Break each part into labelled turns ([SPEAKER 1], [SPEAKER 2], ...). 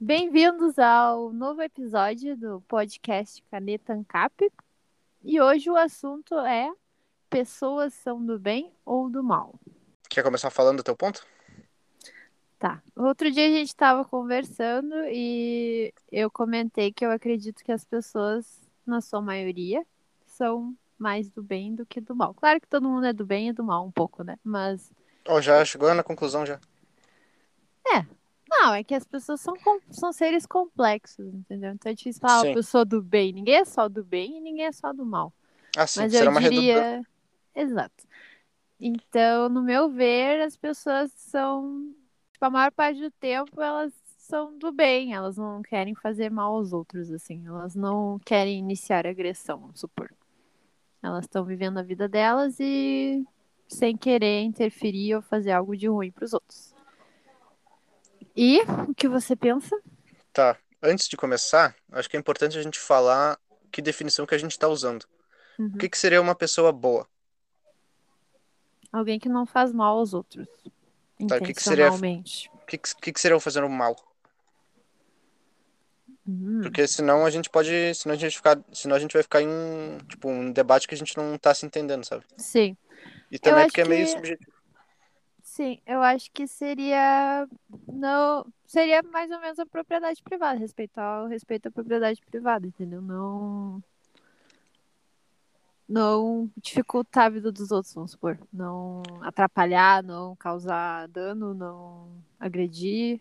[SPEAKER 1] Bem-vindos ao novo episódio do podcast Caneta Ancap. E hoje o assunto é pessoas são do bem ou do mal.
[SPEAKER 2] Quer começar falando do teu ponto?
[SPEAKER 1] Tá. Outro dia a gente estava conversando e eu comentei que eu acredito que as pessoas, na sua maioria, são mais do bem do que do mal. Claro que todo mundo é do bem e do mal um pouco, né? Mas.
[SPEAKER 2] Oh, já chegou na conclusão já.
[SPEAKER 1] É. Não, é que as pessoas são, são seres complexos, entendeu? Então é difícil falar Sim. a pessoa do bem. Ninguém é só do bem e ninguém é só do mal.
[SPEAKER 2] Ah, sim,
[SPEAKER 1] Mas eu
[SPEAKER 2] uma
[SPEAKER 1] diria. Exato. Então, no meu ver, as pessoas são. Tipo, a maior parte do tempo elas são do bem, elas não querem fazer mal aos outros, assim. Elas não querem iniciar agressão, vamos supor. Elas estão vivendo a vida delas e sem querer interferir ou fazer algo de ruim para os outros. E o que você pensa?
[SPEAKER 2] Tá. Antes de começar, acho que é importante a gente falar que definição que a gente está usando. Uhum. O que, que seria uma pessoa boa?
[SPEAKER 1] Alguém que não faz mal aos outros.
[SPEAKER 2] Tá, o que, que seria o que, que, que seria fazer o mal?
[SPEAKER 1] Uhum.
[SPEAKER 2] Porque senão a gente pode, senão a gente ficar, senão a gente vai ficar em, tipo, um debate que a gente não tá se entendendo, sabe?
[SPEAKER 1] Sim.
[SPEAKER 2] E também porque que... é meio subjetivo.
[SPEAKER 1] Sim, eu acho que seria não seria mais ou menos a propriedade privada, respeitar o respeito à propriedade privada, entendeu? Não não dificultar a vida dos outros, vamos supor. Não atrapalhar, não causar dano, não agredir.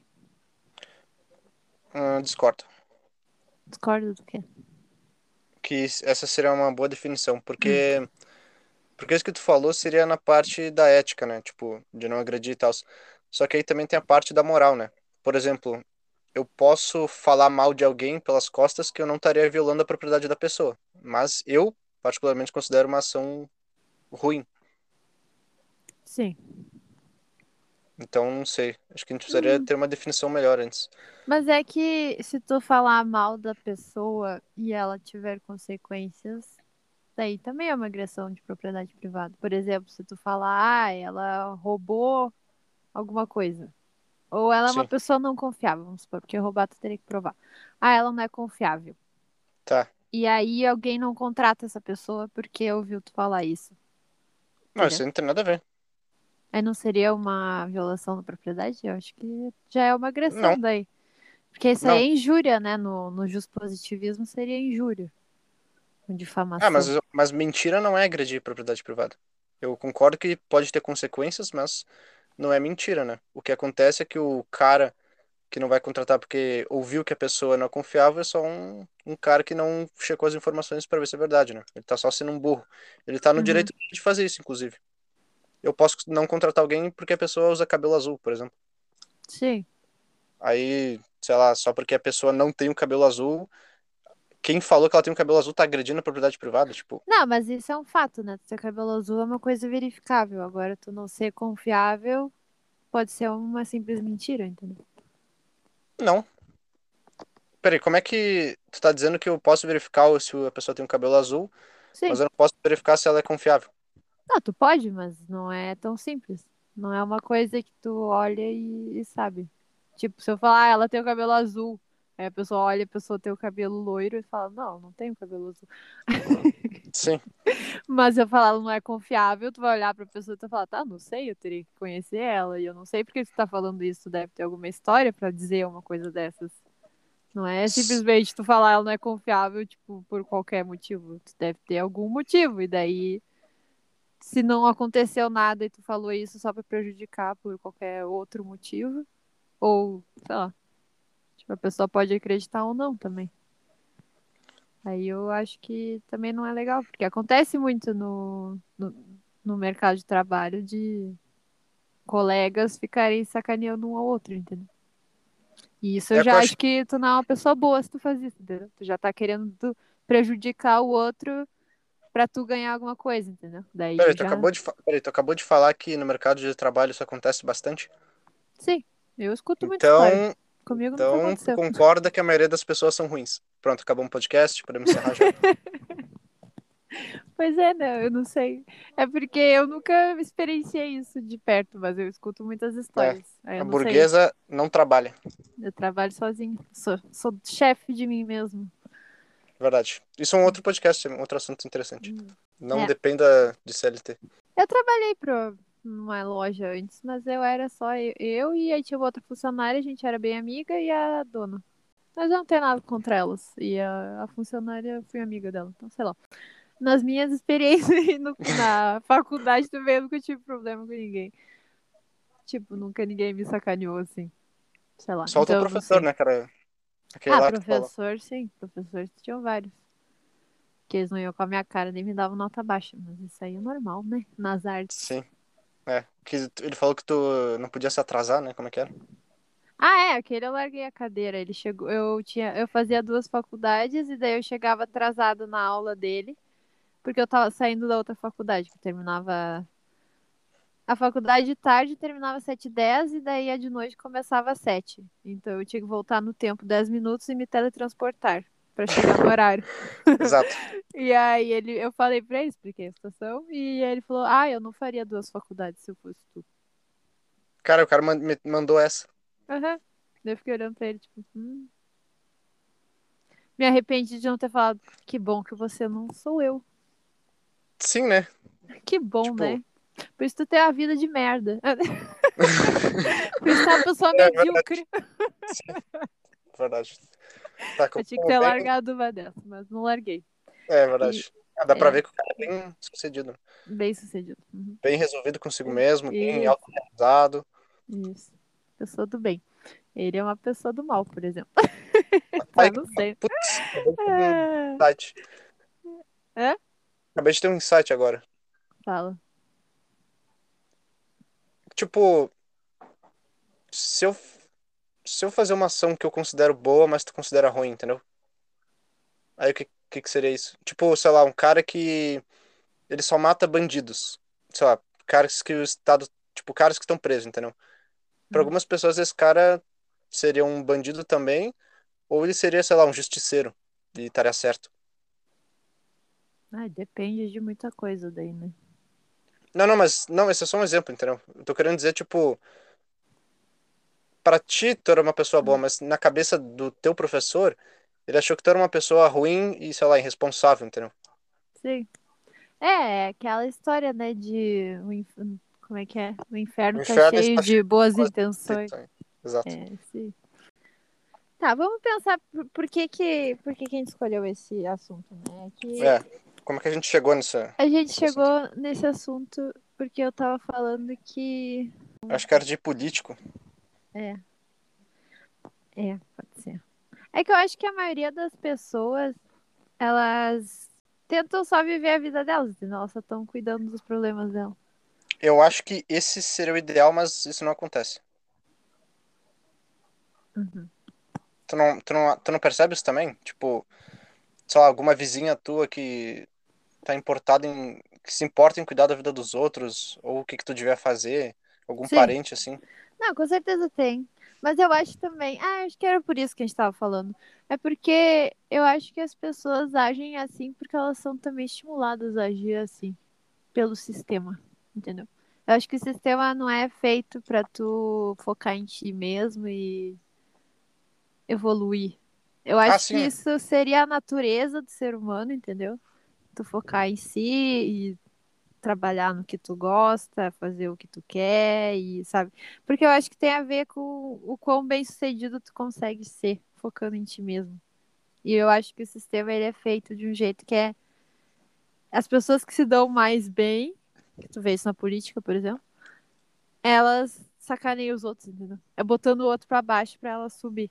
[SPEAKER 2] Hum, discordo.
[SPEAKER 1] Discordo do quê?
[SPEAKER 2] Que essa seria uma boa definição, porque hum. Porque isso que tu falou seria na parte da ética, né? Tipo, de não agredir e tal. Só que aí também tem a parte da moral, né? Por exemplo, eu posso falar mal de alguém pelas costas que eu não estaria violando a propriedade da pessoa, mas eu particularmente considero uma ação ruim.
[SPEAKER 1] Sim.
[SPEAKER 2] Então, não sei. Acho que a gente precisaria hum. ter uma definição melhor antes.
[SPEAKER 1] Mas é que se tu falar mal da pessoa e ela tiver consequências, daí também é uma agressão de propriedade privada. Por exemplo, se tu falar, ah, ela roubou alguma coisa. Ou ela é uma Sim. pessoa não confiável, vamos supor, porque roubar tu teria que provar. Ah, ela não é confiável.
[SPEAKER 2] Tá.
[SPEAKER 1] E aí alguém não contrata essa pessoa porque ouviu tu falar isso.
[SPEAKER 2] Não, isso não tem nada a ver.
[SPEAKER 1] Aí não seria uma violação da propriedade? Eu acho que já é uma agressão
[SPEAKER 2] não.
[SPEAKER 1] daí. Porque isso não. aí é injúria, né? No, no positivismo seria injúria. Difamação.
[SPEAKER 2] Ah, mas, mas mentira não é agredir propriedade privada. Eu concordo que pode ter consequências, mas não é mentira, né? O que acontece é que o cara que não vai contratar porque ouviu que a pessoa não é confiável é só um, um cara que não checou as informações para ver se é verdade, né? Ele tá só sendo um burro. Ele tá no uhum. direito de fazer isso, inclusive. Eu posso não contratar alguém porque a pessoa usa cabelo azul, por exemplo.
[SPEAKER 1] Sim.
[SPEAKER 2] Aí, sei lá, só porque a pessoa não tem o cabelo azul, quem falou que ela tem um cabelo azul tá agredindo a propriedade privada, tipo.
[SPEAKER 1] Não, mas isso é um fato, né? Ter cabelo azul é uma coisa verificável. Agora, tu não ser confiável pode ser uma simples mentira, entendeu?
[SPEAKER 2] Não. Peraí, como é que tu tá dizendo que eu posso verificar se a pessoa tem um cabelo azul,
[SPEAKER 1] Sim.
[SPEAKER 2] mas eu não posso verificar se ela é confiável?
[SPEAKER 1] Não, tu pode, mas não é tão simples. Não é uma coisa que tu olha e, e sabe. Tipo, se eu falar, ah, ela tem o cabelo azul, aí a pessoa olha, a pessoa tem o cabelo loiro e fala, não, não tem o cabelo azul.
[SPEAKER 2] Sim.
[SPEAKER 1] Mas se eu falar, ela não é confiável, tu vai olhar pra pessoa e tu vai falar, tá, não sei, eu teria que conhecer ela, e eu não sei porque tu tá falando isso, deve ter alguma história para dizer uma coisa dessas. Não é simplesmente tu falar ela não é confiável, tipo, por qualquer motivo. Tu deve ter algum motivo, e daí se não aconteceu nada e tu falou isso só para prejudicar por qualquer outro motivo, ou, sei lá, a pessoa pode acreditar ou não também. Aí eu acho que também não é legal, porque acontece muito no, no, no mercado de trabalho de colegas ficarem sacaneando um ao outro, entendeu? E isso eu é já acho que tu não é uma pessoa boa se tu faz isso, entendeu? Tu já tá querendo prejudicar o outro para tu ganhar alguma coisa, entendeu? Daí
[SPEAKER 2] Peraí,
[SPEAKER 1] já...
[SPEAKER 2] tu, acabou de Peraí, tu acabou de falar que no mercado de trabalho isso acontece bastante?
[SPEAKER 1] Sim, eu escuto muito
[SPEAKER 2] então,
[SPEAKER 1] história. Comigo
[SPEAKER 2] então, concorda que a maioria das pessoas são ruins. Pronto, acabou um podcast, podemos encerrar já.
[SPEAKER 1] Pois é, né? Eu não sei. É porque eu nunca experienciei isso de perto, mas eu escuto muitas histórias. Aí eu
[SPEAKER 2] A
[SPEAKER 1] não sei.
[SPEAKER 2] burguesa não trabalha.
[SPEAKER 1] Eu trabalho sozinha. Sou, sou chefe de mim mesmo.
[SPEAKER 2] Verdade. Isso é um outro podcast, um outro assunto interessante. Não
[SPEAKER 1] É.
[SPEAKER 2] dependa de CLT.
[SPEAKER 1] Eu trabalhei pra uma loja antes, mas eu era só eu, eu e aí tinha outra funcionária, a gente era bem amiga e a dona. Mas eu não tenho nada contra elas. E a, a funcionária, eu fui amiga dela, então sei lá. Nas minhas experiências no- na faculdade também eu nunca tive problema com ninguém. Tipo, nunca ninguém me sacaneou assim. Sei lá.
[SPEAKER 2] Só o
[SPEAKER 1] então não
[SPEAKER 2] professor, né, cara? Aquele
[SPEAKER 1] Ah, professor, sim. Professores tinham vários. Que eles não iam com a minha cara nem me davam nota baixa. Mas isso aí é normal, né? Nas artes.
[SPEAKER 2] Sim. É. Que ele falou que tu não podia se atrasar, né? Como é que era?
[SPEAKER 1] Ah, é, aquele eu larguei a cadeira. Ele chegou, eu tinha, eu fazia duas faculdades e daí eu chegava atrasada na aula dele, porque eu tava saindo da outra faculdade, que terminava a faculdade de tarde terminava às 7h10 e daí a de noite começava às 7. Então eu tinha que voltar no tempo 10 minutos e me teletransportar pra chegar no horário.
[SPEAKER 2] Exato.
[SPEAKER 1] E aí ele, eu falei pra ele, expliquei a situação, e aí ele falou: "Ah, eu não faria duas faculdades se eu fosse tu".
[SPEAKER 2] Cara, o cara me mandou essa.
[SPEAKER 1] Aham. Daí eu fiquei olhando pra ele, tipo, hum. Me arrependi de não ter falado. Que bom que você não sou eu.
[SPEAKER 2] Sim, né?
[SPEAKER 1] Que bom,
[SPEAKER 2] Tipo-
[SPEAKER 1] né? Por isso tu tem uma vida de merda. Por isso tu é uma pessoa
[SPEAKER 2] É verdade.
[SPEAKER 1] medíocre.
[SPEAKER 2] Verdade. Tá,
[SPEAKER 1] Eu tinha que ter
[SPEAKER 2] bem-
[SPEAKER 1] largado uma dessa, mas não larguei.
[SPEAKER 2] É verdade. Ah, dá pra
[SPEAKER 1] é.
[SPEAKER 2] ver que o cara é bem sucedido.
[SPEAKER 1] Bem sucedido. Uhum.
[SPEAKER 2] Bem resolvido consigo mesmo, bem
[SPEAKER 1] Isso.
[SPEAKER 2] autorrealizado.
[SPEAKER 1] Isso. Pessoa do bem. Ele é uma pessoa do mal, por exemplo.
[SPEAKER 2] Ai,
[SPEAKER 1] não sei.
[SPEAKER 2] Putz, um
[SPEAKER 1] É...
[SPEAKER 2] insight.
[SPEAKER 1] É?
[SPEAKER 2] Acabei de ter um insight agora.
[SPEAKER 1] Fala.
[SPEAKER 2] Tipo, se eu, se eu fazer uma ação que eu considero boa, mas tu considera ruim, entendeu? Aí o que, que, que seria isso? Tipo, sei lá, um cara que ele só mata bandidos. Sei lá, caras que o Estado. Tipo, caras que estão presos, entendeu? Para
[SPEAKER 1] Hum.
[SPEAKER 2] algumas pessoas, esse cara seria um bandido também, ou ele seria, sei lá, um justiceiro. E estaria certo.
[SPEAKER 1] Ai, depende de muita coisa daí, né?
[SPEAKER 2] Não, não, mas não, esse é só um exemplo, entendeu? Eu tô querendo dizer, tipo, pra ti tu era uma pessoa boa, mas na cabeça do teu professor, ele achou que tu era uma pessoa ruim e, sei lá, irresponsável, entendeu?
[SPEAKER 1] Sim. É, é aquela história, né, de como é que é? O inferno
[SPEAKER 2] O
[SPEAKER 1] tá
[SPEAKER 2] inferno
[SPEAKER 1] cheio
[SPEAKER 2] está
[SPEAKER 1] de
[SPEAKER 2] cheio
[SPEAKER 1] boas
[SPEAKER 2] boas
[SPEAKER 1] intenções.
[SPEAKER 2] Exato.
[SPEAKER 1] É, sim. Tá, vamos pensar por, que que por que que a gente escolheu esse assunto, né? Que
[SPEAKER 2] É. Como é que a gente chegou nessa.
[SPEAKER 1] a gente chegou nesse assunto porque eu tava falando que
[SPEAKER 2] Acho que era de político.
[SPEAKER 1] É, é, pode ser. É que eu acho que a maioria das pessoas elas tentam só viver a vida delas, entendeu? Elas só estão cuidando dos problemas delas.
[SPEAKER 2] Eu acho que esse seria o ideal, mas isso não acontece.
[SPEAKER 1] Uhum.
[SPEAKER 2] Tu não, tu não, tu não percebe isso também? Tipo, sei lá, alguma vizinha tua que tá importada em. que se importa em cuidar da vida dos outros, ou o que que tu devia fazer, algum
[SPEAKER 1] Sim.
[SPEAKER 2] parente assim.
[SPEAKER 1] Não, com certeza tem. Mas eu acho também. Ah, acho que era por isso que a gente tava falando. É porque eu acho que as pessoas agem assim porque elas são também estimuladas a agir assim. Pelo sistema. Entendeu? Eu acho que o sistema não é feito pra tu focar em ti mesmo e evoluir. Eu acho
[SPEAKER 2] sim.
[SPEAKER 1] que isso seria a natureza do ser humano, entendeu? Tu focar em si e trabalhar no que tu gosta, fazer o que tu quer e sabe? Porque eu acho que tem a ver com o quão bem sucedido tu consegue ser, focando em ti mesmo. E eu acho que o sistema ele é feito de um jeito que é as pessoas que se dão mais bem, que tu vê isso na política, por exemplo, elas sacaneiam os outros, entendeu? É botando o outro pra baixo pra elas subir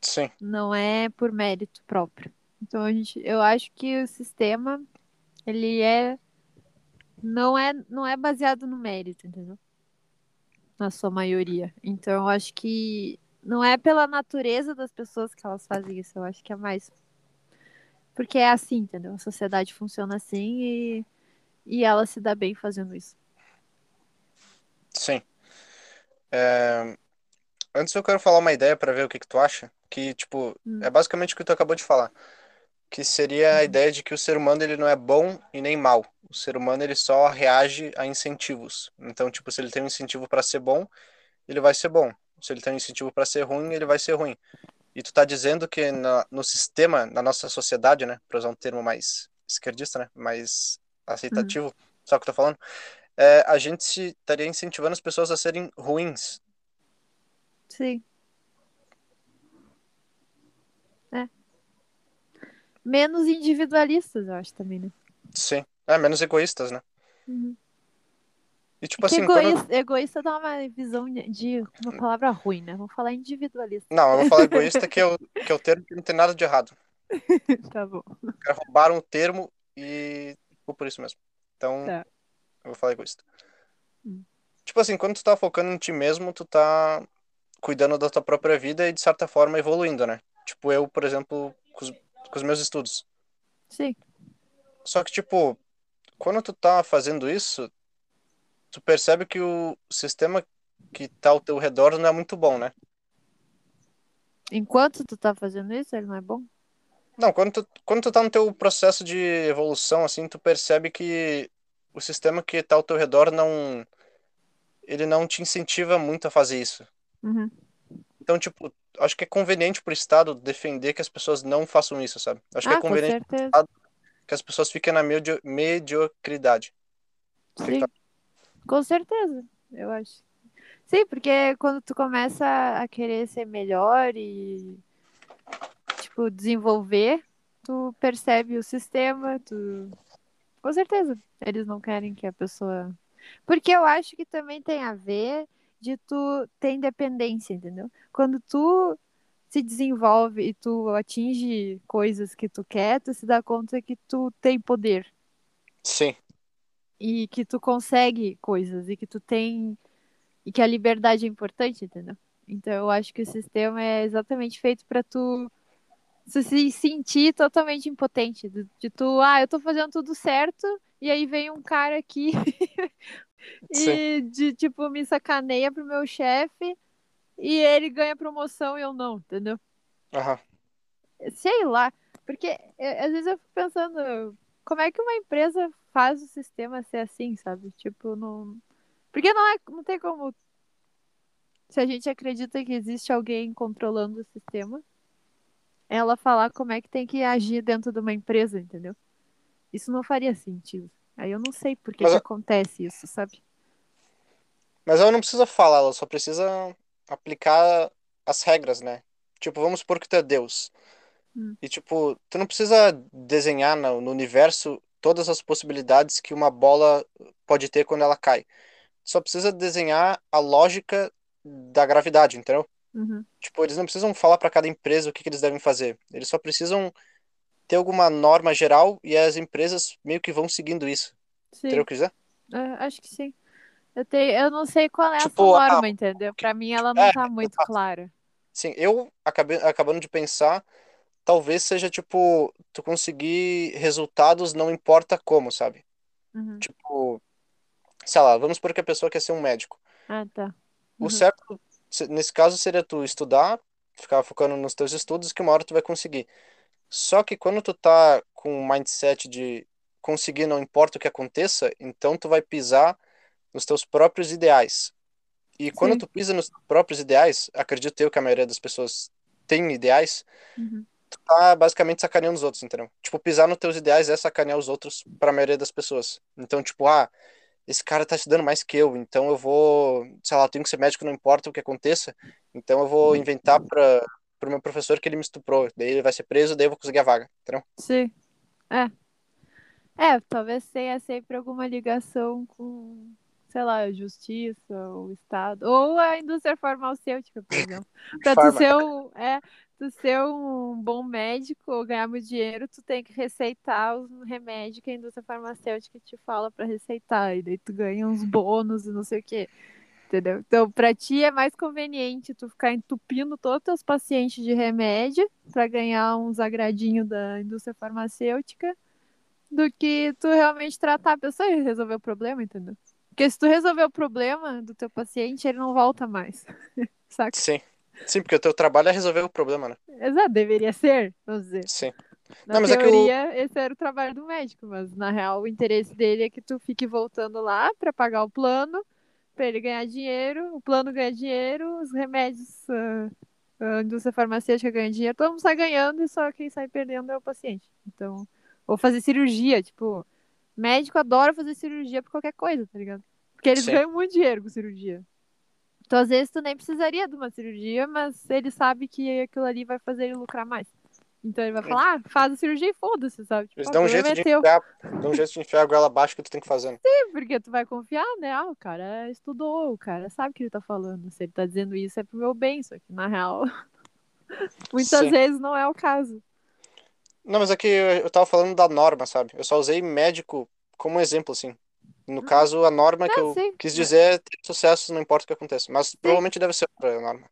[SPEAKER 2] Sim.
[SPEAKER 1] não é por mérito próprio. Então a gente, eu acho que o sistema ele é não é não é baseado no mérito, entendeu? Na sua maioria. Então eu acho que não é pela natureza das pessoas que elas fazem isso, eu acho que é mais porque é assim, entendeu? A sociedade funciona assim e e ela se dá bem fazendo isso.
[SPEAKER 2] Sim. É, Antes eu quero falar uma ideia pra ver o que que tu acha, que tipo,
[SPEAKER 1] Hum.
[SPEAKER 2] é basicamente o que tu acabou de falar. Que seria a ideia de que o ser humano ele não é bom e nem mal. O ser humano ele só reage a incentivos. Então, tipo, se ele tem um incentivo para ser bom, ele vai ser bom. Se ele tem um incentivo para ser ruim, ele vai ser ruim. E tu tá dizendo que na, no sistema, na nossa sociedade, né, para usar um termo mais esquerdista, né, mais aceitativo, uhum. sabe o que eu tô falando? É, a gente estaria incentivando as pessoas a serem ruins.
[SPEAKER 1] Sim. Menos individualistas, eu acho também, né?
[SPEAKER 2] Sim. É, menos egoístas, né?
[SPEAKER 1] Uhum.
[SPEAKER 2] E tipo
[SPEAKER 1] que
[SPEAKER 2] assim.
[SPEAKER 1] Egoísta,
[SPEAKER 2] quando...
[SPEAKER 1] egoísta dá uma visão de uma palavra ruim, né? Vamos falar individualista.
[SPEAKER 2] Não, eu vou falar egoísta, que é o, que é o termo que não tem nada de errado.
[SPEAKER 1] tá bom.
[SPEAKER 2] Roubaram o termo e ficou por isso mesmo. Então,
[SPEAKER 1] Tá.
[SPEAKER 2] eu vou falar egoísta.
[SPEAKER 1] Hum.
[SPEAKER 2] Tipo assim, quando tu tá focando em ti mesmo, tu tá cuidando da tua própria vida e de certa forma evoluindo, né? Tipo eu, por exemplo, com os, meus estudos.
[SPEAKER 1] Sim.
[SPEAKER 2] Só que, tipo, quando tu tá fazendo isso, tu percebe que o sistema que tá ao teu redor não é muito bom, né?
[SPEAKER 1] Enquanto tu tá fazendo isso, ele não é bom?
[SPEAKER 2] Não, quando tu, quando tu tá no teu processo de evolução, assim, tu percebe que o sistema que tá ao teu redor não... Ele não te incentiva muito a fazer isso.
[SPEAKER 1] Uhum.
[SPEAKER 2] Então, tipo, acho que é conveniente pro Estado defender que as pessoas não façam isso, sabe? Acho que
[SPEAKER 1] ah,
[SPEAKER 2] é conveniente
[SPEAKER 1] com certeza.
[SPEAKER 2] que as pessoas fiquem na medio mediocridade. O que que
[SPEAKER 1] Sim.
[SPEAKER 2] tu
[SPEAKER 1] Com certeza, eu acho. Sim, porque quando tu começa a querer ser melhor e tipo desenvolver, tu percebe o sistema, tu com certeza, eles não querem que a pessoa Porque eu acho que também tem a ver de tu ter independência, entendeu? Quando tu se desenvolve e tu atinge coisas que tu quer, tu se dá conta que tu tem poder
[SPEAKER 2] Sim,
[SPEAKER 1] e que tu consegue coisas e que tu tem e que a liberdade é importante, entendeu? Então eu acho que o sistema é exatamente feito para tu se sentir totalmente impotente, de, de, tu, ah, eu tô fazendo tudo certo e aí vem um cara aqui e de tipo me sacaneia pro meu chefe e ele ganha promoção e eu não, entendeu?
[SPEAKER 2] Aham.
[SPEAKER 1] Sei lá, porque às vezes eu fico pensando como é que uma empresa faz o sistema ser assim, sabe? Tipo, não. Porque não, é, não tem como. Se a gente acredita que existe alguém controlando o sistema, ela falar como é que tem que agir dentro de uma empresa, entendeu? Isso não faria sentido. Aí eu não sei por que, que
[SPEAKER 2] a-
[SPEAKER 1] acontece isso, sabe?
[SPEAKER 2] Mas ela não precisa falar, ela só precisa aplicar as regras, né? Tipo, vamos supor que tu é Deus.
[SPEAKER 1] Hum.
[SPEAKER 2] E, tipo, tu não precisa desenhar no, no universo todas as possibilidades que uma bola pode ter quando ela cai. Só precisa desenhar a lógica da gravidade, entendeu?
[SPEAKER 1] Uhum.
[SPEAKER 2] Tipo, eles não precisam falar para cada empresa o que, que eles devem fazer. Eles só precisam ter alguma norma geral e as empresas meio que vão seguindo isso.
[SPEAKER 1] Sim,
[SPEAKER 2] Entendeu o que eu quiser?
[SPEAKER 1] é, acho que sim. Eu, tenho, eu não sei qual é
[SPEAKER 2] Tipo,
[SPEAKER 1] essa
[SPEAKER 2] ah,
[SPEAKER 1] norma, entendeu? Pra mim ela não
[SPEAKER 2] é,
[SPEAKER 1] tá muito
[SPEAKER 2] exato.
[SPEAKER 1] clara.
[SPEAKER 2] Sim, eu acabei acabando de pensar, talvez seja tipo, tu conseguir resultados não importa como, sabe?
[SPEAKER 1] Uhum.
[SPEAKER 2] Tipo, sei lá, vamos supor que a pessoa quer ser um médico.
[SPEAKER 1] Ah, tá.
[SPEAKER 2] O
[SPEAKER 1] Uhum.
[SPEAKER 2] certo, se- nesse caso, seria tu estudar, ficar focando nos teus estudos, que uma hora tu vai conseguir. Só que quando tu tá com um mindset de conseguir não importa o que aconteça, então tu vai pisar nos teus próprios ideais. E quando
[SPEAKER 1] Sim.
[SPEAKER 2] tu pisa nos próprios ideais, acredito eu que a maioria das pessoas tem ideais,
[SPEAKER 1] Uhum.
[SPEAKER 2] tu tá basicamente sacaneando os outros, entendeu? Tipo, pisar nos teus ideais é sacanear os outros para a maioria das pessoas. Então, tipo, ah, esse cara tá estudando mais que eu, então eu vou, sei lá, tenho que ser médico, não importa o que aconteça, então eu vou inventar para pro meu professor que ele me estuprou, daí ele vai ser preso, daí eu vou conseguir a vaga, entendeu?
[SPEAKER 1] Sim. É. É, talvez tenha sempre alguma ligação com, sei lá, a justiça, o Estado, ou a indústria farmacêutica, por exemplo. Pra tu ser um, é, tu ser um bom médico ou ganhar muito dinheiro, tu tem que receitar os remédios que a indústria farmacêutica te fala pra receitar, e daí tu ganha uns bônus e não sei o quê. Entendeu? Então, pra ti é mais conveniente tu ficar entupindo todos os teus pacientes de remédio pra ganhar uns agradinhos da indústria farmacêutica do que tu realmente tratar a pessoa e resolver o problema, entendeu? Porque se tu resolver o problema do teu paciente, ele não volta mais. Saca?
[SPEAKER 2] Sim. Sim, porque o teu trabalho é resolver o problema, né?
[SPEAKER 1] Exato, deveria ser, vamos dizer.
[SPEAKER 2] Sim.
[SPEAKER 1] Na
[SPEAKER 2] Não, mas é que o-
[SPEAKER 1] teoria, esse era o trabalho do médico, mas na real o interesse dele é que tu fique voltando lá pra pagar o plano, pra ele ganhar dinheiro, o plano ganha dinheiro, os remédios, ah, a indústria farmacêutica ganha dinheiro, todo mundo sai ganhando e só quem sai perdendo é o paciente. Então, ou fazer cirurgia, tipo, médico adora fazer cirurgia por qualquer coisa, tá ligado? Porque eles
[SPEAKER 2] Sim.
[SPEAKER 1] ganham muito dinheiro com cirurgia. Então, às vezes, tu nem precisaria de uma cirurgia, mas ele sabe que aquilo ali vai fazer ele lucrar mais. Então ele vai falar, ah, faz a cirurgia e foda-se, sabe? Tipo,
[SPEAKER 2] Eles
[SPEAKER 1] "Ah,
[SPEAKER 2] dão
[SPEAKER 1] o
[SPEAKER 2] um jeito
[SPEAKER 1] problema
[SPEAKER 2] de
[SPEAKER 1] é teu.
[SPEAKER 2] enfiar, dão um jeito de enfiar a goela abaixo que tu tem que fazer. né?
[SPEAKER 1] Porque tu vai confiar, né? Ah, o cara estudou, o cara sabe o que ele tá falando. Se ele tá dizendo isso é pro meu bem, só que na real, muitas
[SPEAKER 2] Sim.
[SPEAKER 1] vezes não é o caso.
[SPEAKER 2] Não, mas é que eu tava falando da norma, sabe? Eu só usei médico como exemplo, assim. No caso, a norma que
[SPEAKER 1] Ah,
[SPEAKER 2] eu
[SPEAKER 1] sim.
[SPEAKER 2] quis dizer é ter sucesso, não importa o que aconteça. Mas provavelmente deve ser outra norma.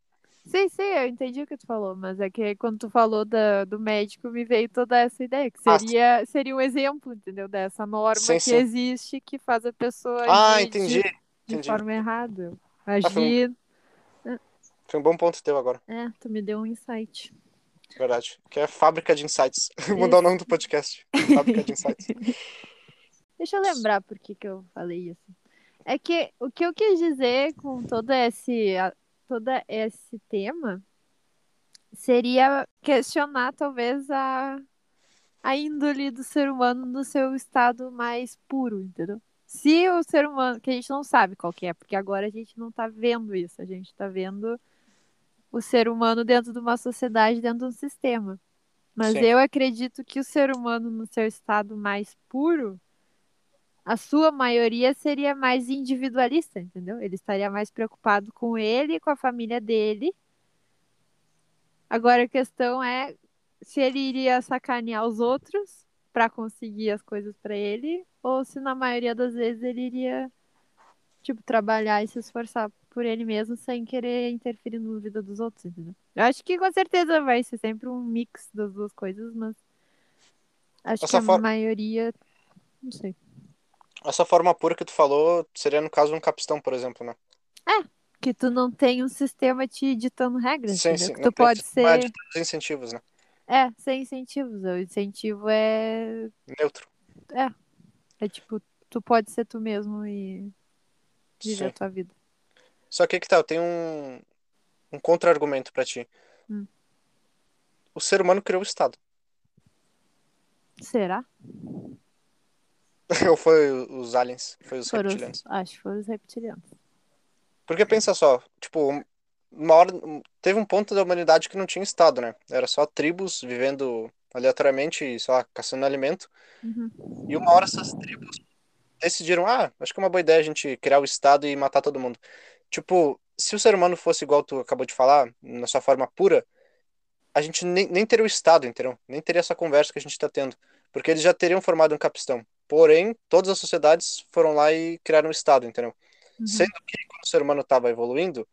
[SPEAKER 1] Sim, sim, eu entendi o que tu falou, mas é que quando tu falou da, do médico, me veio toda essa ideia, que
[SPEAKER 2] Ah,
[SPEAKER 1] seria, seria um exemplo, entendeu? Dessa norma
[SPEAKER 2] Sim,
[SPEAKER 1] que
[SPEAKER 2] sim.
[SPEAKER 1] existe que faz a pessoa
[SPEAKER 2] Ah,
[SPEAKER 1] agir
[SPEAKER 2] entendi.
[SPEAKER 1] de, de
[SPEAKER 2] entendi.
[SPEAKER 1] forma errada.
[SPEAKER 2] um-
[SPEAKER 1] Agir.
[SPEAKER 2] Foi um bom ponto teu agora,
[SPEAKER 1] É, tu me deu um insight.
[SPEAKER 2] verdade. Que é Fábrica de Insights. Mudar o nome do podcast. Fábrica de Insights.
[SPEAKER 1] Deixa eu lembrar por que, que eu falei isso. É que o que eu quis dizer com todo esse, todo esse tema seria questionar talvez a, a índole do ser humano no seu estado mais puro, entendeu? Se o ser humano, que a gente não sabe qual que é, porque agora a gente não tá vendo isso, a gente tá vendo o ser humano dentro de uma sociedade, dentro de um sistema. Mas
[SPEAKER 2] Sim.
[SPEAKER 1] eu acredito que o ser humano no seu estado mais puro, a sua maioria seria mais individualista, entendeu? Ele estaria mais preocupado com ele e com a família dele. Agora a questão é se ele iria sacanear os outros para conseguir as coisas para ele, ou se na maioria das vezes ele iria tipo trabalhar e se esforçar por ele mesmo sem querer interferir na vida dos outros, entendeu? Eu acho que com certeza vai ser sempre um mix das duas coisas, mas acho
[SPEAKER 2] Essa
[SPEAKER 1] que a maioria não sei.
[SPEAKER 2] Essa forma pura que tu falou seria no caso um capistão, por exemplo, né?
[SPEAKER 1] Que tu não tem um sistema te ditando regras,
[SPEAKER 2] Sim,
[SPEAKER 1] entendeu?
[SPEAKER 2] sim.
[SPEAKER 1] Que tu pode
[SPEAKER 2] Não
[SPEAKER 1] ser.
[SPEAKER 2] é de os incentivos, né?
[SPEAKER 1] É, sem incentivos. O incentivo é.
[SPEAKER 2] Neutro.
[SPEAKER 1] É tipo, tu pode ser tu mesmo e viver a tua vida.
[SPEAKER 2] Só que que tá, eu tenho um, um contra-argumento pra ti.
[SPEAKER 1] Hum.
[SPEAKER 2] O ser humano criou o Estado.
[SPEAKER 1] Será?
[SPEAKER 2] Ou foi os aliens? Foi os
[SPEAKER 1] Foram os-
[SPEAKER 2] reptilianos?
[SPEAKER 1] Acho que foram os reptilianos.
[SPEAKER 2] Porque pensa só, tipo, uma hora teve um ponto da humanidade que não tinha Estado, né? Era só tribos vivendo aleatoriamente, sei lá, caçando alimento.
[SPEAKER 1] Uhum.
[SPEAKER 2] E uma hora essas tribos decidiram, ah, acho que é uma boa ideia a gente criar o Estado e matar todo mundo. Tipo, se o ser humano fosse igual tu acabou de falar, na sua forma pura, a gente nem, nem teria o Estado, entendeu? Nem teria essa conversa que a gente tá tendo. Porque eles já teriam formado um capistão. Porém, todas as sociedades foram lá e criaram um Estado, entendeu?
[SPEAKER 1] Uhum.
[SPEAKER 2] Sendo que quando o ser humano estava evoluindo,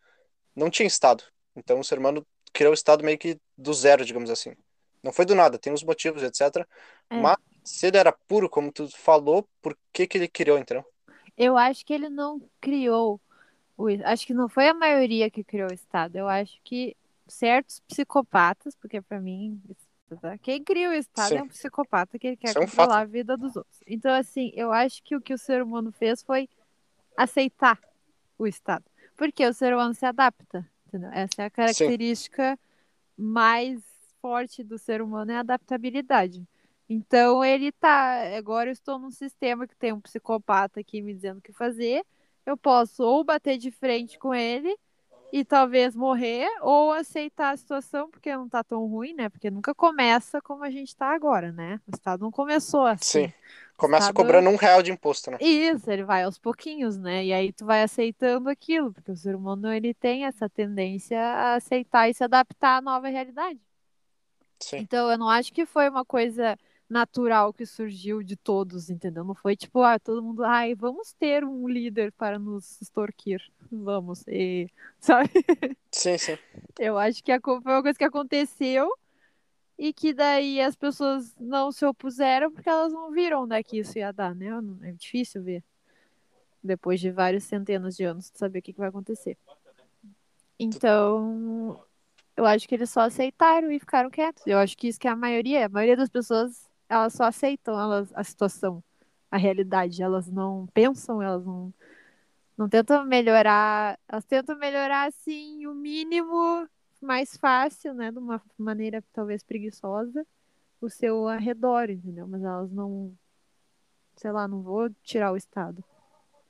[SPEAKER 2] não tinha Estado. Então o ser humano criou o Estado meio que do zero, digamos assim. Não foi do nada, tem os motivos, etc.
[SPEAKER 1] É.
[SPEAKER 2] Mas se ele era puro, como tu falou, por que que ele criou, entendeu?
[SPEAKER 1] Eu acho que ele não criou. O... Acho que não foi a maioria que criou o Estado. Eu acho que certos psicopatas, porque pra mim, tá? quem cria o Estado
[SPEAKER 2] Sim.
[SPEAKER 1] é um psicopata que ele quer
[SPEAKER 2] Isso é um
[SPEAKER 1] controlar a vida dos outros. Então, assim, eu acho que o que o ser humano fez foi aceitar o Estado. Porque o ser humano se adapta, entendeu? Essa é a característica mais forte do ser humano, é a adaptabilidade. Então ele tá, agora eu estou num sistema que tem um psicopata aqui me dizendo o que fazer. Eu posso ou bater de frente com ele e talvez morrer, ou aceitar a situação, porque não tá tão ruim, né? Porque nunca começa como a gente tá agora, né? O Estado não começou assim.
[SPEAKER 2] Sim. Começa
[SPEAKER 1] Estado-
[SPEAKER 2] cobrando um real de imposto, né?
[SPEAKER 1] Isso, ele vai aos pouquinhos, né? E aí tu vai aceitando aquilo, porque o ser humano ele tem essa tendência a aceitar e se adaptar à nova realidade.
[SPEAKER 2] Sim.
[SPEAKER 1] Então eu não acho que foi uma coisa natural que surgiu de todos, entendeu? Não foi tipo, ah, todo mundo, ai, vamos ter um líder para nos extorquir. Vamos, e... sabe?
[SPEAKER 2] Sim, sim.
[SPEAKER 1] Eu acho que foi uma coisa que aconteceu e que daí as pessoas não se opuseram porque elas não viram onde é que isso ia dar, né? É difícil ver. Depois de várias centenas de anos, saber o que, que vai acontecer. Então, Eu acho que eles só aceitaram e ficaram quietos. Eu acho que isso que é a maioria. A maioria das pessoas, elas só aceitam elas, a situação, a realidade. Elas não pensam, elas não, não tentam melhorar. Elas tentam melhorar, assim, o mínimo mais fácil, né? De uma maneira talvez preguiçosa, o seu arredor, entendeu? Mas elas não. Sei lá, não vou tirar o Estado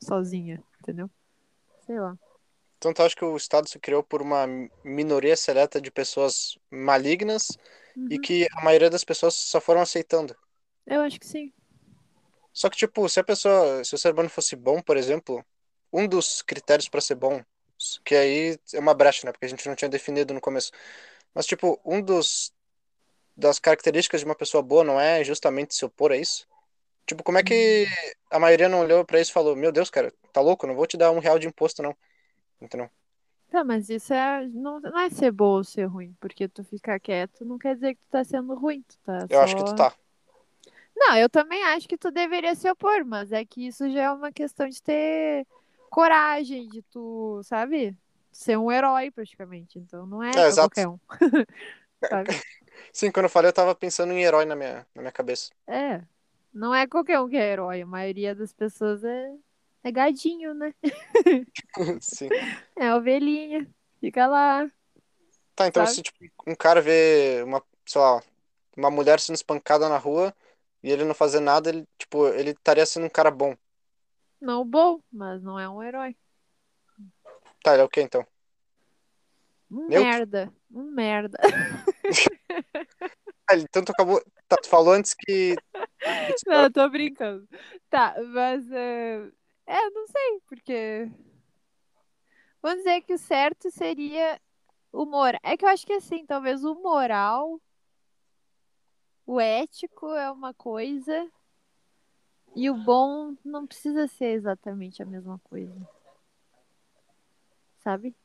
[SPEAKER 1] sozinha, entendeu? Sei lá.
[SPEAKER 2] Então tu acha que o Estado se criou por uma minoria seleta de pessoas malignas e
[SPEAKER 1] Uhum.
[SPEAKER 2] que a maioria das pessoas só foram aceitando?
[SPEAKER 1] Eu acho que sim.
[SPEAKER 2] Só que, tipo, se a pessoa, se o ser humano fosse bom, por exemplo, um dos critérios pra ser bom, que aí é uma brecha, né? Porque a gente não tinha definido no começo. Mas, tipo, um dos das características de uma pessoa boa não é justamente se opor a isso? Tipo, como é que a maioria não olhou pra isso e falou: Meu Deus, cara, tá louco? Não vou te dar um real de imposto, não. Entendeu?
[SPEAKER 1] Tá, mas isso é, não, não é ser bom ou ser ruim, porque tu ficar quieto não quer dizer que tu tá sendo ruim, tu tá
[SPEAKER 2] Eu
[SPEAKER 1] só...
[SPEAKER 2] acho que tu tá.
[SPEAKER 1] Não, eu também acho que tu deveria se opor, mas é que isso já é uma questão de ter coragem, de tu, sabe? Ser um herói praticamente, então não é
[SPEAKER 2] É,
[SPEAKER 1] qualquer um?
[SPEAKER 2] Sim, quando eu falei, eu tava pensando em herói na minha, na minha cabeça.
[SPEAKER 1] É, não é qualquer um que é herói, a maioria das pessoas é, é gadinho, né?
[SPEAKER 2] Sim.
[SPEAKER 1] É ovelhinha, fica lá,
[SPEAKER 2] Tá, então
[SPEAKER 1] sabe?
[SPEAKER 2] se tipo, um cara vê uma, sei lá, uma mulher sendo espancada na rua e ele não fazer nada, ele, tipo, ele estaria sendo um cara bom.
[SPEAKER 1] Não bom, mas não é um herói.
[SPEAKER 2] Tá, ele é o quê então?
[SPEAKER 1] Um
[SPEAKER 2] Neutro?
[SPEAKER 1] merda, um merda.
[SPEAKER 2] Ah, ele- então tu acabou. Tá, tu falou antes que.
[SPEAKER 1] Não, eu tô brincando. Tá, mas. É, é, não sei, porque. Vamos dizer que o certo seria o moral. É que eu acho que assim, talvez o moral, o ético é uma coisa e o bom não precisa ser exatamente a mesma coisa. Sabe?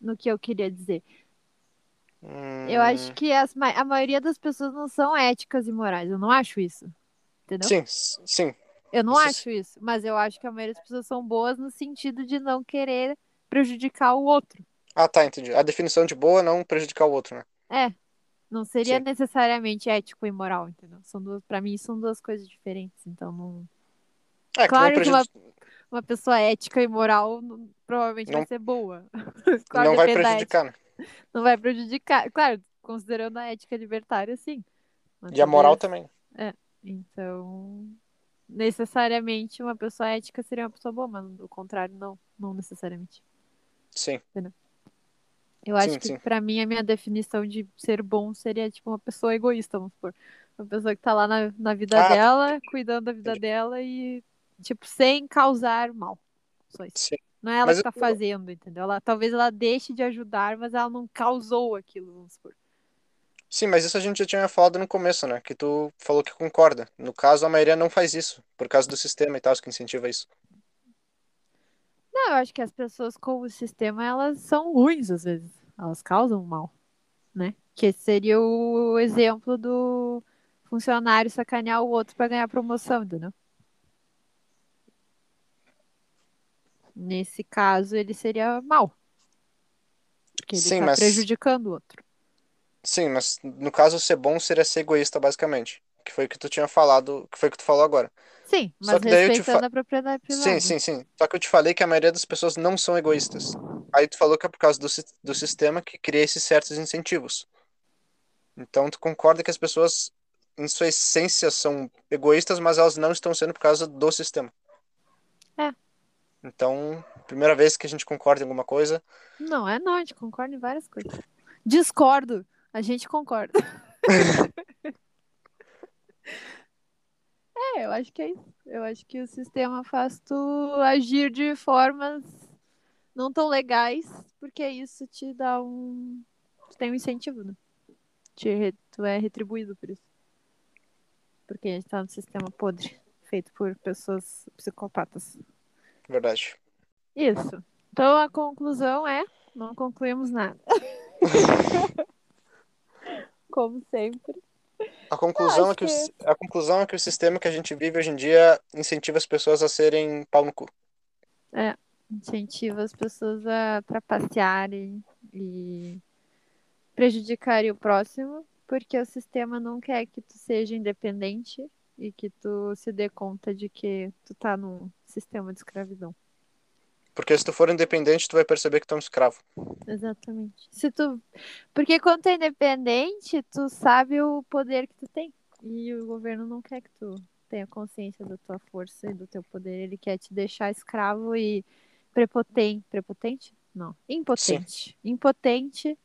[SPEAKER 1] No que eu queria dizer. Eu acho
[SPEAKER 2] Hum,
[SPEAKER 1] que as, a maioria das pessoas não são éticas e morais. Eu não acho isso. Entendeu?
[SPEAKER 2] Sim, sim.
[SPEAKER 1] Eu não acho isso, mas eu acho que a maioria das pessoas são boas no sentido de não querer prejudicar o outro.
[SPEAKER 2] Ah, tá, entendi. A definição de boa é não prejudicar o outro, né?
[SPEAKER 1] É, não seria
[SPEAKER 2] Sim.
[SPEAKER 1] necessariamente ético e moral, entendeu? São duas, para mim são duas coisas diferentes, então não.
[SPEAKER 2] É, que
[SPEAKER 1] Claro
[SPEAKER 2] não,
[SPEAKER 1] que uma, uma pessoa ética e moral não- provavelmente vai
[SPEAKER 2] não,
[SPEAKER 1] ser boa. Claro,
[SPEAKER 2] não vai
[SPEAKER 1] da ética.
[SPEAKER 2] prejudicar, né?
[SPEAKER 1] Não vai prejudicar, claro, considerando a ética libertária, sim. Mas
[SPEAKER 2] E a moral também.
[SPEAKER 1] É, então. Necessariamente uma pessoa ética seria uma pessoa boa, mas o contrário, não. Não necessariamente.
[SPEAKER 2] Sim,
[SPEAKER 1] Eu acho
[SPEAKER 2] sim,
[SPEAKER 1] que
[SPEAKER 2] sim.
[SPEAKER 1] pra mim a minha definição de ser bom seria tipo uma pessoa egoísta, vamos supor. Uma pessoa que tá lá na, na vida
[SPEAKER 2] Ah,
[SPEAKER 1] dela, cuidando da vida
[SPEAKER 2] entendi.
[SPEAKER 1] dela e, tipo, sem causar mal. Só isso.
[SPEAKER 2] Sim.
[SPEAKER 1] Não é ela
[SPEAKER 2] Mas
[SPEAKER 1] que tá
[SPEAKER 2] eu-
[SPEAKER 1] fazendo, entendeu? Ela, talvez ela deixe de ajudar, mas ela não causou aquilo, vamos supor.
[SPEAKER 2] Sim, mas isso a gente já tinha falado no começo, né? Que tu falou que concorda. No caso, a maioria não faz isso, por causa do sistema e tal, que incentiva isso.
[SPEAKER 1] Não, eu acho que as pessoas com o sistema, elas são ruins às vezes. Elas causam mal, né? Que seria o exemplo do funcionário sacanear o outro pra ganhar promoção, entendeu? Nesse caso, ele seria mal, porque ele
[SPEAKER 2] Sim,
[SPEAKER 1] tá
[SPEAKER 2] mas
[SPEAKER 1] prejudicando o outro.
[SPEAKER 2] Sim, mas no caso ser bom seria ser egoísta, basicamente. Que foi o que tu tinha falado, que foi o que tu falou agora.
[SPEAKER 1] Sim,
[SPEAKER 2] Só
[SPEAKER 1] mas
[SPEAKER 2] que daí eu te fa...
[SPEAKER 1] a propriedade
[SPEAKER 2] Sim,
[SPEAKER 1] privada.
[SPEAKER 2] sim, sim. Só que eu te falei que a maioria das pessoas não são egoístas. Aí tu falou que é por causa do, do sistema que cria esses certos incentivos. Então tu concorda que as pessoas, em sua essência, são egoístas, mas elas não estão sendo por causa do sistema.
[SPEAKER 1] É.
[SPEAKER 2] Então, primeira vez que a gente concorda em alguma coisa.
[SPEAKER 1] Não, é não, a gente concorda em várias coisas. Discordo, a gente concorda. É, eu acho que é isso. Eu acho que o sistema faz tu agir de formas não tão legais, porque isso te dá um. Tu tem um incentivo, né? Te re- Tu é retribuído por isso. Porque a gente tá no sistema podre, feito por pessoas psicopatas.
[SPEAKER 2] Verdade.
[SPEAKER 1] Isso. Então a conclusão é: não concluímos nada. Como sempre.
[SPEAKER 2] A conclusão é que, o
[SPEAKER 1] que-
[SPEAKER 2] si- a conclusão é que o sistema que a gente vive hoje em dia incentiva as pessoas a serem pau no cu.
[SPEAKER 1] Incentiva as pessoas a trapacearem e prejudicaria o próximo, porque o sistema não quer que tu seja independente e que tu se dê conta de que tu tá num sistema de escravidão.
[SPEAKER 2] Porque se tu for independente, tu vai perceber que tu é um escravo.
[SPEAKER 1] Exatamente. Se tu... Porque quando tu é independente, tu sabe o poder que tu tem. E o governo não quer que tu tenha consciência da tua força e do teu poder. Ele quer te deixar escravo e prepotente. Prepotente? Não. Impotente. Sim. Impotente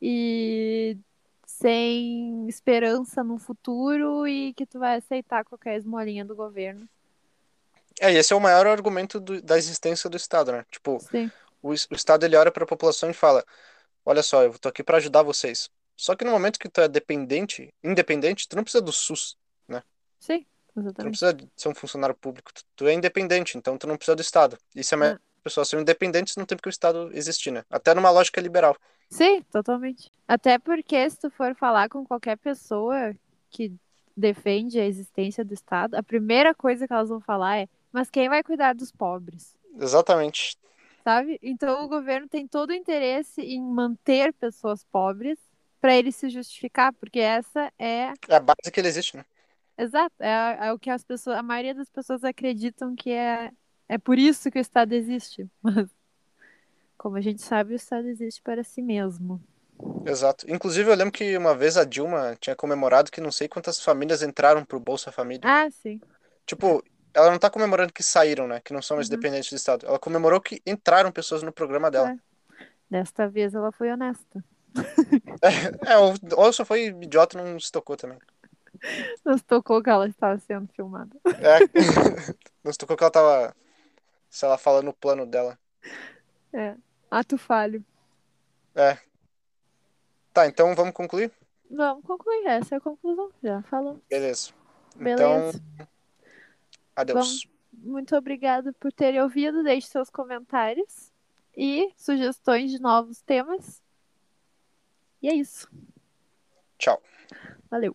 [SPEAKER 1] e sem esperança no futuro e que tu vai aceitar qualquer esmolinha do governo.
[SPEAKER 2] É, esse é o maior argumento do, da existência do Estado, né? Tipo, o, o, Estado ele olha para a população e fala: Olha só, eu tô aqui para ajudar vocês. Só que no momento que tu é dependente, independente, tu não precisa do SUS, né?
[SPEAKER 1] Sim, exatamente.
[SPEAKER 2] Tu não precisa ser um funcionário público, tu, tu é independente, então tu não precisa do Estado. E se as é. pessoas são independentes, não tem porque o Estado existir, né? Até numa lógica liberal.
[SPEAKER 1] Sim, totalmente. Até porque se tu for falar com qualquer pessoa que defende a existência do Estado, a primeira coisa que elas vão falar é mas quem vai cuidar dos pobres?
[SPEAKER 2] Exatamente.
[SPEAKER 1] Sabe? Então o governo tem todo o interesse em manter pessoas pobres para ele se justificar, porque essa é.
[SPEAKER 2] É a base que ele existe, né?
[SPEAKER 1] Exato. É, é o que as pessoas, a maioria das pessoas acreditam que é, é por isso que o Estado existe. Mas, como a gente sabe, o Estado existe para si mesmo.
[SPEAKER 2] Exato. Inclusive, eu lembro que uma vez a Dilma tinha comemorado que não sei quantas famílias entraram pro Bolsa Família.
[SPEAKER 1] Ah, sim.
[SPEAKER 2] Tipo, ela não tá comemorando que saíram, né? Que não são mais uhum. dependentes do Estado. Ela comemorou que entraram pessoas no programa dela. É.
[SPEAKER 1] Desta vez ela foi honesta.
[SPEAKER 2] é, ou, ou só foi idiota e não se tocou também.
[SPEAKER 1] Não se tocou que ela estava sendo filmada.
[SPEAKER 2] É. Não se tocou que ela tava, sei lá, falando o plano dela.
[SPEAKER 1] É. Ato falho.
[SPEAKER 2] É. Tá, então vamos concluir?
[SPEAKER 1] Vamos concluir. Essa é a conclusão. Já falou.
[SPEAKER 2] Beleza. Beleza. Então. Adeus.
[SPEAKER 1] Bom, muito obrigada por terem ouvido. Deixe seus comentários e sugestões de novos temas. E é isso.
[SPEAKER 2] Tchau.
[SPEAKER 1] Valeu.